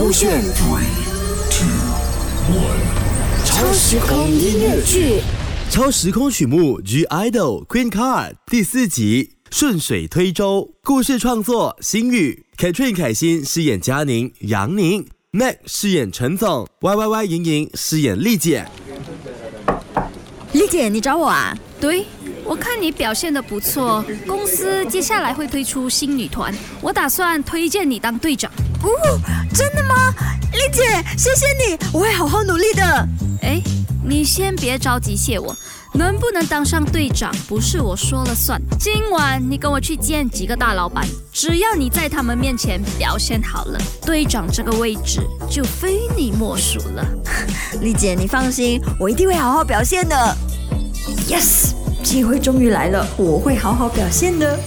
勾选超时空音乐剧，超时空曲目《G Idol Queen Card》第四集顺水推舟，故事创作新宇，Katrin 凯欣饰演佳宁、杨宁，Mac 饰演陈总，Y Y Y 莹莹饰演丽姐。丽姐，你找我啊？对，我看你表现的不错，公司接下来会推出新女团，我打算推荐你当队长。哦，真的吗？丽姐，谢谢你，我会好好努力的。哎，你先别着急谢我，能不能当上队长不是我说了算。今晚你跟我去见几个大老板，只要你在他们面前表现好了，队长这个位置就非你莫属了。丽姐，你放心，我一定会好好表现的。Yes，机会终于来了，我会好好表现的。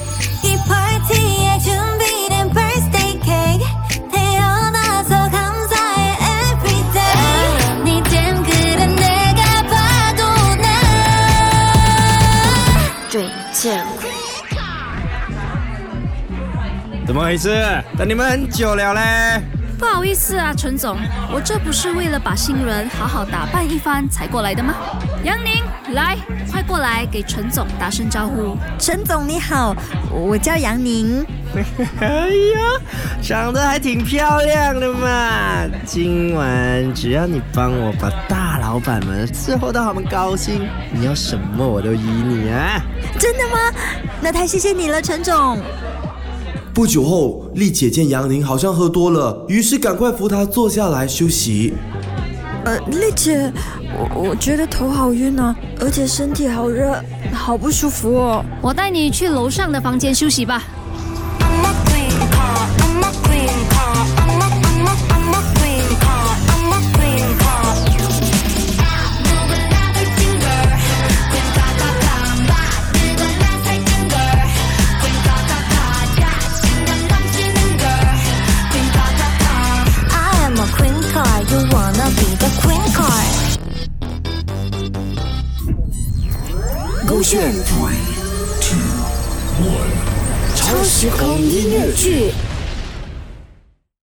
怎么回事？等你们很久了嘞！不好意思啊，陈总，我这不是为了把新人好好打扮一番才过来的吗？杨宁，来，快过来给陈总打声招呼。陈总你好，我叫杨宁。哎呀，长得还挺漂亮的嘛！今晚只要你帮我把大老板们伺候到他们高兴，你要什么我都依你啊！真的吗？那太谢谢你了，陈总。不久后，丽姐见杨宁好像喝多了，于是赶快扶她坐下来休息。呃，丽姐，我我觉得头好晕啊，而且身体好热，好不舒服哦。我带你去楼上的房间休息吧。勾选超时空音乐剧。